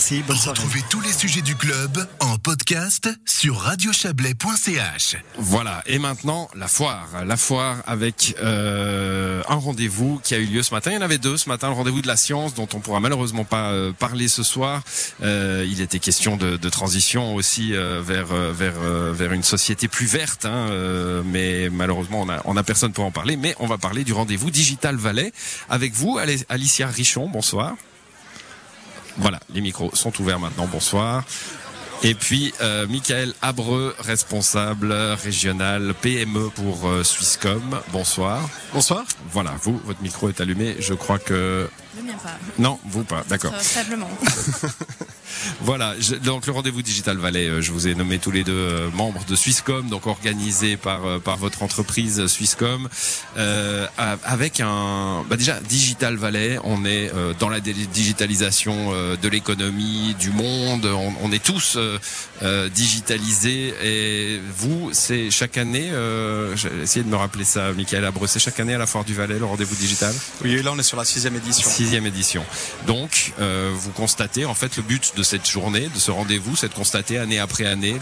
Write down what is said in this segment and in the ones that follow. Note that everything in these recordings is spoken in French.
Merci, bonne soirée. Retrouvez tous les sujets du club en podcast sur radiochablais.ch. Voilà, et maintenant la foire. La foire avec euh, un rendez-vous qui a eu lieu ce matin. Il y en avait deux ce matin, le rendez-vous de la science dont on pourra malheureusement pas euh, parler ce soir. Euh, il était question de, de transition aussi euh, vers euh, vers euh, vers une société plus verte, hein, euh, mais malheureusement on a on a personne pour en parler. Mais on va parler du rendez-vous Digital Valais avec vous, Alicia Richon. Bonsoir. Voilà, les micros sont ouverts maintenant. Bonsoir. Et puis euh, Michael Abreu, responsable régional PME pour euh, Swisscom. Bonsoir. Bonsoir. Voilà, vous, votre micro est allumé. Je crois que Le mien pas. non, vous pas. D'accord. Faiblement. Voilà, je- donc le rendez-vous Digital Valais, euh, je vous ai nommé tous les deux euh, membres de Swisscom, donc organisé par euh, par votre entreprise Swisscom, euh, avec un bah déjà Digital Valais, on est dans la digitalisation de l'économie, du monde, on, on est tous euh, digitalisés et vous, c'est chaque année, euh, j'ai essayé de me rappeler ça, Michael Abreu, c'est chaque année à la Foire du Valais le rendez-vous digital? Oui, là on est sur la sixième édition. Sixième édition. Donc, euh, vous constatez, en fait, le but de cette journée, de ce rendez-vous, c'est de constater année après année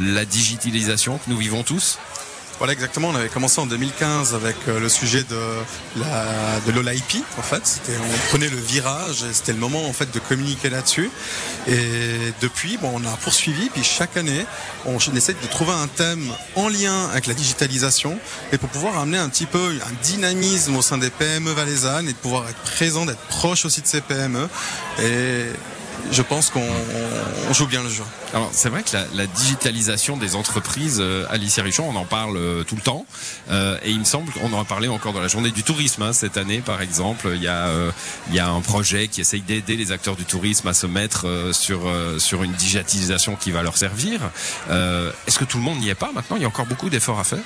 la digitalisation que nous vivons tous. Voilà exactement, on avait commencé en 2015 avec euh, le sujet de la de en fait, on prenait le virage et c'était le moment en fait de communiquer là-dessus. Et depuis on a poursuivi. Puis chaque année on essaie de trouver un thème en lien avec la digitalisation et pour pouvoir amener un petit peu un dynamisme au sein des PME valaisannes et de pouvoir être présent, d'être proche aussi de ces PME je pense qu'on on joue bien le jeu. Alors, c'est vrai que la, la digitalisation des entreprises, euh, Alicia Richon, on en parle euh, tout le temps. Euh, et il me semble qu'on en a parlé encore dans la journée du tourisme. hein, cette année, par exemple, il y, a, euh, il y a un projet qui essaye d'aider les acteurs du tourisme à se mettre sur, sur une digitalisation qui va leur servir. Est-ce que tout le monde n'y est pas maintenant? Il y a encore beaucoup d'efforts à faire?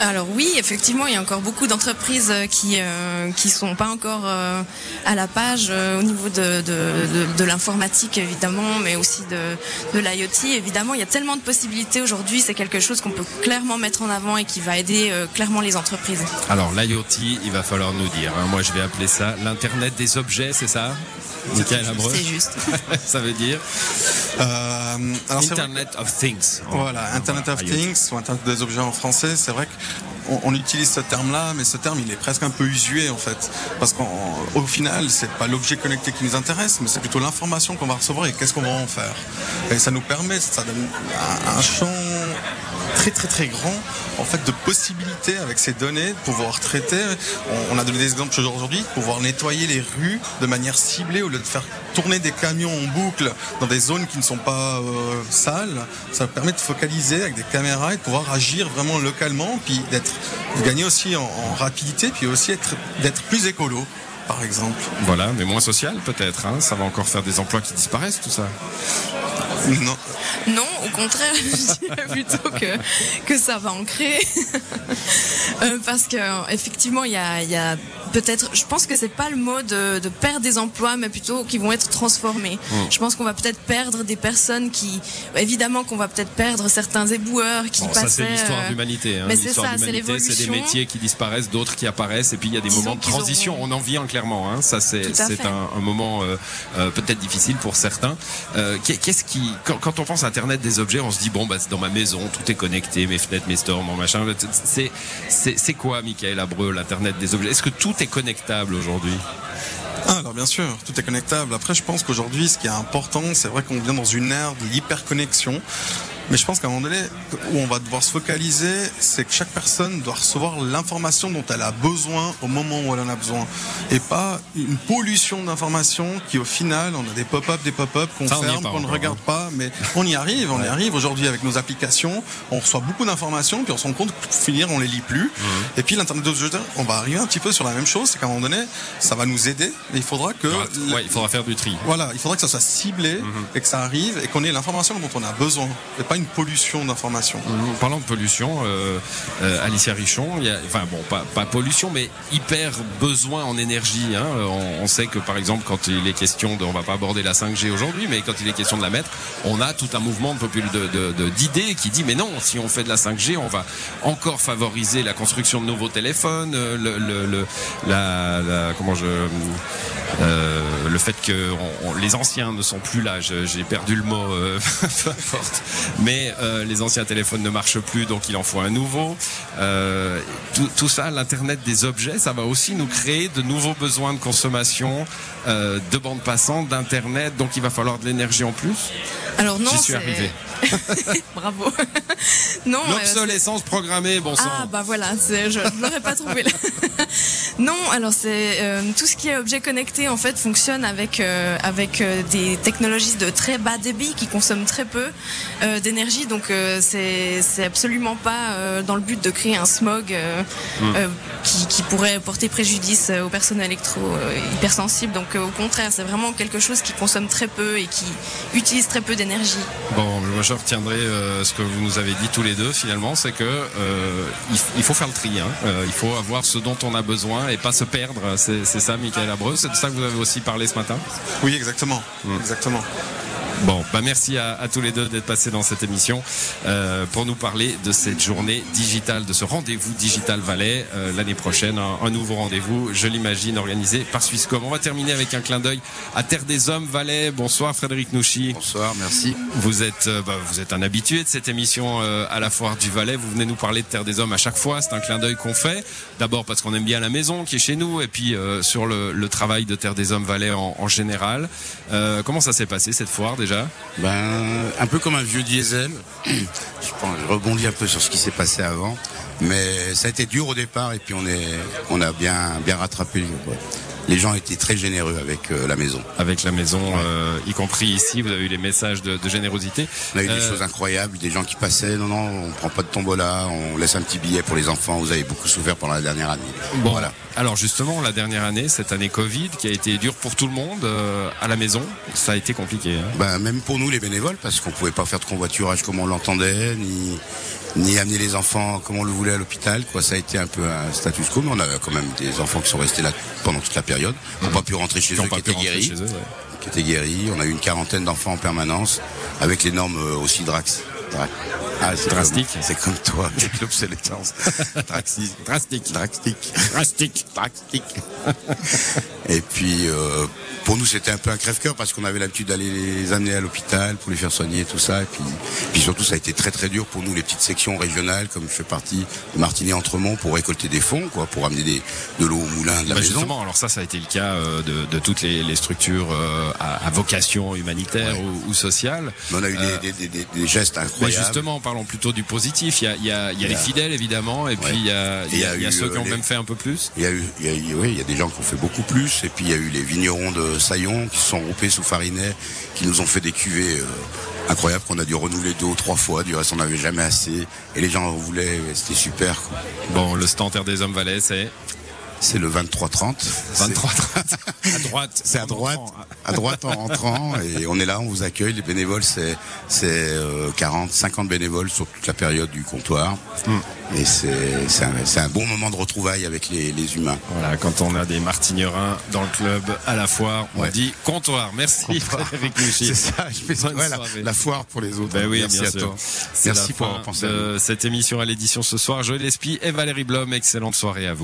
Alors oui, effectivement, il y a encore beaucoup d'entreprises qui euh, qui sont pas encore à la page au niveau de de, de, l'informatique évidemment, mais aussi de de l'IoT. Évidemment, il y a tellement de possibilités aujourd'hui. C'est quelque chose qu'on peut clairement mettre en avant et qui va aider euh, clairement les entreprises. Alors l'IoT, il va falloir nous dire. hein. Moi, je vais appeler ça l'internet des objets, c'est ça Michael Abreu? C'est juste. Ça veut dire? Euh, alors Internet of Things. Voilà, Internet of IoT. Things ou Internet des objets en français, c'est vrai qu'on on utilise ce terme-là, mais ce terme il est presque un peu usué en fait, parce qu'au final c'est pas l'objet connecté qui nous intéresse, mais c'est plutôt l'information qu'on va recevoir et qu'est-ce qu'on va en faire. Et ça nous permet, ça donne un, un champ très très très grand en fait de possibilités avec ces données de pouvoir traiter. On, a donné des exemples aujourd'hui, de pouvoir nettoyer les rues de manière ciblée au lieu de faire tourner des camions en boucle dans des zones qui ne sont pas euh, sales. Ça permet de focaliser avec des caméras et de pouvoir agir vraiment localement, puis d'être de gagner aussi en, rapidité, puis aussi être d'être plus écolo. Par exemple. Voilà, mais moins social peut-être. Hein. Ça va encore faire des emplois qui disparaissent, tout ça. Non. Non, au contraire, je dirais plutôt que, que ça va en créer. Euh, parce que effectivement, il y a, il y a peut-être, je pense que c'est pas le mot de, de perdre des emplois, mais plutôt qui vont être transformés. Je pense qu'on va peut-être perdre des personnes qui, évidemment, qu'on va peut-être perdre certains éboueurs qui Bon, ça c'est l'histoire euh, de l'humanité. Hein. mais c'est ça, c'est l'humanité, c'est des l'évolution. métiers qui disparaissent, d'autres qui apparaissent, et puis il y a des Disons moments de transition. auront- On en vit un clairement. Hein. Ça c'est un, un moment euh, euh, peut-être difficile pour certains. Euh, qu'est- Qu'est-ce qui, quand, quand on pense à Internet des objets, on se dit bon bah c'est dans ma maison, tout est connecté, mes fenêtres, mes stores, mon machin. C'est c'est c'est quoi, Michael Abreu, l'internet des objets? Est-ce que tout connectable aujourd'hui Ah, alors bien sûr, tout est connectable. Après, je pense qu'aujourd'hui, ce qui est important, c'est vrai qu'on vient dans une ère de l'hyperconnexion. Mais je pense qu'à un moment donné, où on va devoir se focaliser, c'est que chaque personne doit recevoir l'information dont elle a besoin au moment où elle en a besoin. Et pas une pollution d'informations qui, au final, on a des pop-up, des pop-up qu'on ferme, qu'on ne regarde pas. Mais on y arrive, on y arrive aujourd'hui avec nos applications. On reçoit beaucoup d'informations, puis on se rend compte que pour finir, on les lit plus. Et puis, l'Internet des objets, on va arriver un petit peu sur la même chose. C'est qu'à un moment donné, ça va nous aider, mais il faudra que Ouais, il faudra faire du tri. voilà, il faudra que ça soit ciblé et que ça arrive et qu'on ait l'information dont on a besoin et une pollution d'informations. Parlant de pollution, euh, euh, Alicia Richon, y a, enfin bon, pas, pollution, mais hyper besoin en énergie. Hein. On, sait que par exemple, quand il est question de, on va pas aborder la 5G aujourd'hui, mais quand il est question de la mettre, on a tout un mouvement de d'idées qui dit, mais non, si on fait de la 5G, on va encore favoriser la construction de nouveaux téléphones, euh, le, le, le- comment je, le fait que les anciens ne sont plus là, j'ai perdu le mot, euh, peu importe. Mais euh, les anciens téléphones ne marchent plus, donc il en faut un nouveau. Euh, tout, tout ça, l'internet des objets, ça va aussi nous créer de nouveaux besoins de consommation, euh, de bande passante, d'internet. Donc il va falloir de l'énergie en plus. Alors non, J'y suis arrivé. Bravo. non. L'obsolescence programmée, bon sang. Ah bah voilà, je ne l'aurais pas trouvé là. non, alors c'est euh, tout ce qui est objet connecté en fait fonctionne avec euh, avec euh, des technologies de très bas débit qui consomment très peu euh, d'énergie, donc c'est c'est absolument pas dans le but de créer un smog Hmm. qui, qui pourrait porter préjudice aux personnes électro hypersensibles. Donc au contraire, c'est vraiment quelque chose qui consomme très peu et qui utilise très peu d'énergie. Bon, moi je retiendrai ce que vous nous avez dit tous les deux finalement, c'est que euh, il, f- il faut faire le tri. Hein. Il faut avoir ce dont on a besoin et pas se perdre. C'est ça, Michael Abreu. C'est de ça que vous avez aussi parlé ce matin? Oui, exactement. Exactement. Bon, bah merci à, à tous les deux d'être passés dans cette émission euh, pour nous parler de cette journée digitale, de ce rendez-vous Digital Valais euh, l'année prochaine, un, un nouveau rendez-vous, je l'imagine, organisé par Swisscom. On va terminer avec un clin d'œil à Terre des Hommes Valais. Bonsoir Frédéric Nouchy. Bonsoir, merci. Vous êtes, euh, bah, vous êtes un habitué de cette émission euh, à la foire du Valais. Vous venez nous parler de Terre des Hommes à chaque fois. C'est un clin d'œil qu'on fait. D'abord parce qu'on aime bien la maison qui est chez nous, et puis euh, sur le, le travail de Terre des Hommes Valais en, en général. Euh, comment ça s'est passé cette foire déjà? Ben, un peu comme un vieux diesel. Je, rebondis un peu sur ce qui s'est passé avant. Mais ça a été dur au départ et puis on, a bien, bien rattrapé. Les gens étaient très généreux avec euh, la maison. Avec la maison, euh, y compris ici, vous avez eu les messages de, de générosité. On a eu des Euh, choses incroyables, des gens qui passaient. Non, non, on prend pas de tombola, on laisse un petit billet pour les enfants. Vous avez beaucoup souffert pendant la dernière année. Bon, Voilà. Alors justement, la dernière année, cette année Covid, qui a été dure pour tout le monde à la maison, ça a été compliqué. hein. Ben, même pour nous les bénévoles, parce qu'on pouvait pas faire de convoiturage comme on l'entendait, ni ni amener les enfants comme on le voulait à l'hôpital. Quoi, ça a été un peu un status quo, mais on a quand même des enfants qui sont restés là pendant toute la période, qui n'ont pas pu rentrer chez Qui eux, qui étaient guéris, chez eux, ouais. qui étaient guéris. On a eu une quarantaine d'enfants en permanence, avec les normes euh, aussi drax. Dra- Ah, c'est Drastique. C'est comme toi, avec l'obsolescence. Draxi- Drastique. Drastique. Drastique. Drastique. Et puis, euh, pour nous, c'était un peu un crève-cœur parce qu'on avait l'habitude d'aller les amener à l'hôpital pour les faire soigner, tout ça. Et puis, puis surtout, ça a été très très dur pour nous, les petites sections régionales, comme je fais partie de Martigny-Entremont, pour récolter des fonds, quoi, pour amener des, de l'eau au moulin de la Bah, maison. justement, alors ça, ça a été le cas euh, de, de toutes les, les structures euh, à, à vocation humanitaire Ouais. ou, ou sociale. Mais on a eu des, des, des, des gestes Mais incroyables. justement, parlons plutôt du positif. Il y a, il y a, il y a Il y les fidèles, évidemment, et puis il y a, il y a, il y a eu, ceux qui ont les- même fait un peu plus. Il y a eu, il y a eu- oui, il y a des gens qui ont fait beaucoup plus. Et puis il y a eu les vignerons de Saillon qui se sont groupés sous Farinet, qui nous ont fait des cuvées euh, incroyables qu'on a dû renouveler deux ou trois fois. Du reste, on n'avait jamais assez. Et les gens en voulaient. C'était super. quoi. Bon, le stand Terre des Hommes Valais, c'est C'est le 23-30. 23 à droite. C'est à droite, entrant. à droite en rentrant et on est là, on vous accueille. Les bénévoles, c'est c'est euh, 40, 50 bénévoles sur toute la période du comptoir. Et c'est c'est un, c'est un bon moment de retrouvailles avec les, les humains. Voilà, quand on a des martignerins dans le club à la foire, on Ouais. dit comptoir. Merci Frédéric Mouchy. C'est ça, je fais ouais, la, la foire pour les autres. Ben oui, Merci bien à sûr. toi. C'est Merci pour avoir pensé à cette émission à l'édition ce soir. Joël Espy et Valérie Blom, excellente soirée à vous.